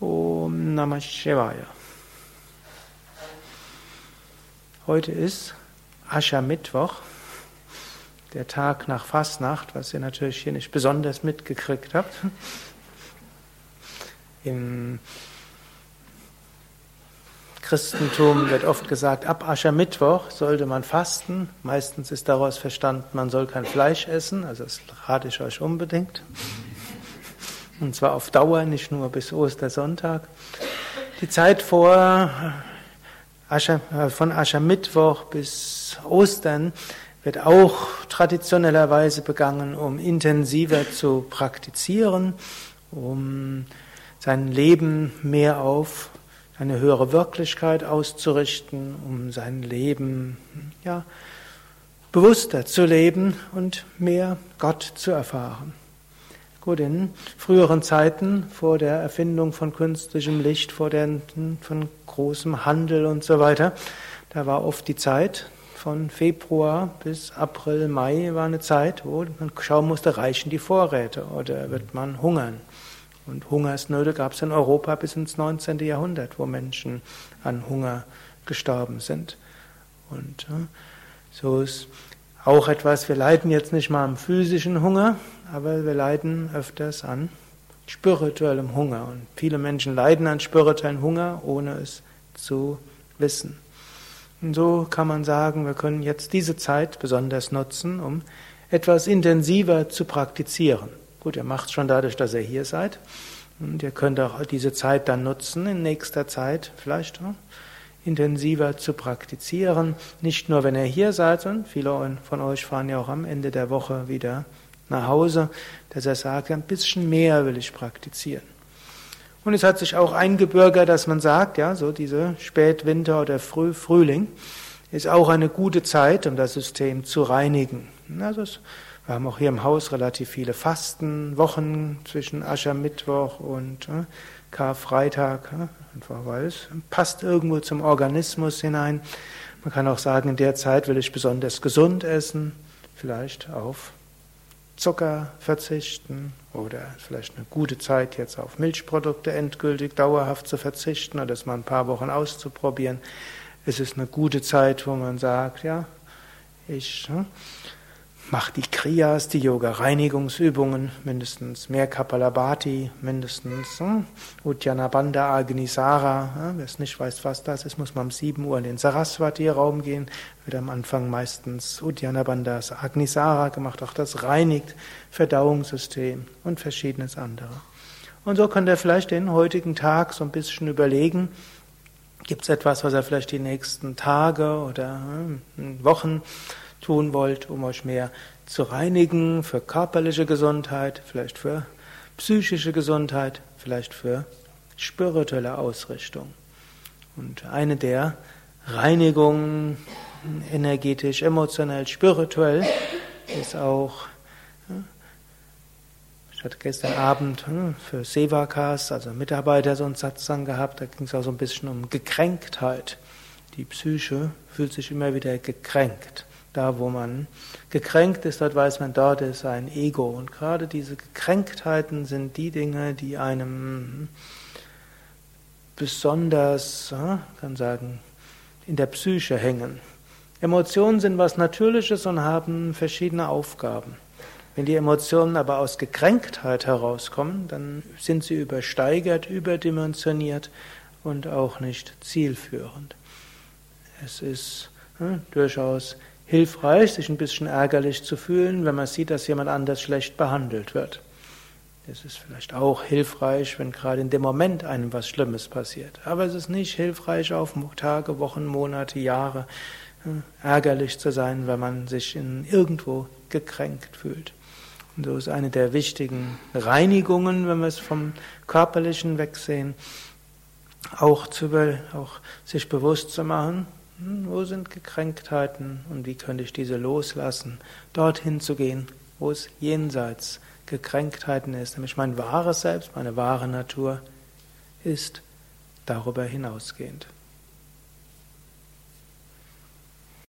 Om Namah Shivaya. Heute ist Aschermittwoch, der Tag nach Fastnacht, was ihr natürlich hier nicht besonders mitgekriegt habt. Im Christentum wird oft gesagt, ab Aschermittwoch sollte man fasten. Meistens ist daraus verstanden, man soll kein Fleisch essen, also das rate ich euch unbedingt. Und zwar auf Dauer, nicht nur bis Ostersonntag. Die Zeit vor Ascher, äh, von Aschermittwoch bis Ostern wird auch traditionellerweise begangen, um intensiver zu praktizieren, um sein Leben mehr auf eine höhere Wirklichkeit auszurichten, um sein Leben ja, bewusster zu leben und mehr Gott zu erfahren. Gut, in früheren Zeiten, vor der Erfindung von künstlichem Licht, vor der, von großem Handel und so weiter, da war oft die Zeit von Februar bis April, Mai war eine Zeit, wo man schauen musste, reichen die Vorräte oder wird man hungern. Und Hungersnöte gab es in Europa bis ins 19. Jahrhundert, wo Menschen an Hunger gestorben sind. Und so ist auch etwas, wir leiden jetzt nicht mal am physischen Hunger, aber wir leiden öfters an spirituellem Hunger. Und viele Menschen leiden an spirituellem Hunger, ohne es zu wissen. Und so kann man sagen, wir können jetzt diese Zeit besonders nutzen, um etwas intensiver zu praktizieren. Gut, ihr macht es schon dadurch, dass ihr hier seid. Und ihr könnt auch diese Zeit dann nutzen, in nächster Zeit vielleicht intensiver zu praktizieren. Nicht nur, wenn ihr hier seid, sondern viele von euch fahren ja auch am Ende der Woche wieder nach Hause, dass er sagt, ein bisschen mehr will ich praktizieren. Und es hat sich auch eingebürgert, dass man sagt, ja, so diese Spätwinter oder Früh Frühling ist auch eine gute Zeit, um das System zu reinigen. Also es, wir haben auch hier im Haus relativ viele Fastenwochen zwischen Aschermittwoch und äh, Karfreitag, äh, einfach weil es passt irgendwo zum Organismus hinein. Man kann auch sagen, in der Zeit will ich besonders gesund essen, vielleicht auf Zucker verzichten oder vielleicht eine gute Zeit jetzt auf Milchprodukte endgültig dauerhaft zu verzichten oder das mal ein paar Wochen auszuprobieren. Es ist eine gute Zeit, wo man sagt, ja, ich hm, Mach die Kriyas, die Yoga-Reinigungsübungen, mindestens mehr Kapalabhati, mindestens hm, Uddiyana Bandha Agnisara. Ja, Wer es nicht weiß, was das ist, muss man um 7 Uhr in den Saraswati-Raum gehen. Wird am Anfang meistens Uddiyana Bandha Agnisara gemacht. Auch das reinigt Verdauungssystem und verschiedenes andere. Und so könnt ihr vielleicht den heutigen Tag so ein bisschen überlegen, gibt es etwas, was er vielleicht die nächsten Tage oder hm, Wochen tun wollt, um euch mehr zu reinigen für körperliche Gesundheit, vielleicht für psychische Gesundheit, vielleicht für spirituelle Ausrichtung. Und eine der Reinigungen, energetisch, emotionell, spirituell, ist auch, ich hatte gestern Abend hm, für Sevakas, also Mitarbeiter, so einen Satzang gehabt, da ging es auch so ein bisschen um Gekränktheit. Die Psyche fühlt sich immer wieder gekränkt. Da, wo man gekränkt ist, dort weiß man, dort ist ein Ego. Und gerade diese Gekränktheiten sind die Dinge, die einem besonders, kann sagen, in der Psyche hängen. Emotionen sind was Natürliches und haben verschiedene Aufgaben. Wenn die Emotionen aber aus Gekränktheit herauskommen, dann sind sie übersteigert, überdimensioniert und auch nicht zielführend. Es ist hm, durchaus hilfreich, sich ein bisschen ärgerlich zu fühlen, wenn man sieht, dass jemand anders schlecht behandelt wird. Es ist vielleicht auch hilfreich, wenn gerade in dem Moment einem was Schlimmes passiert. Aber es ist nicht hilfreich, auf Tage, Wochen, Monate, Jahre äh, ärgerlich zu sein, wenn man sich in irgendwo gekränkt fühlt. Und so ist eine der wichtigen Reinigungen, wenn wir es vom Körperlichen wegsehen, auch, zu, auch sich bewusst zu machen, wo sind Gekränktheiten und wie könnte ich diese loslassen? Dorthin zu gehen, wo es jenseits Gekränktheiten ist, nämlich mein wahres Selbst, meine wahre Natur ist darüber hinausgehend.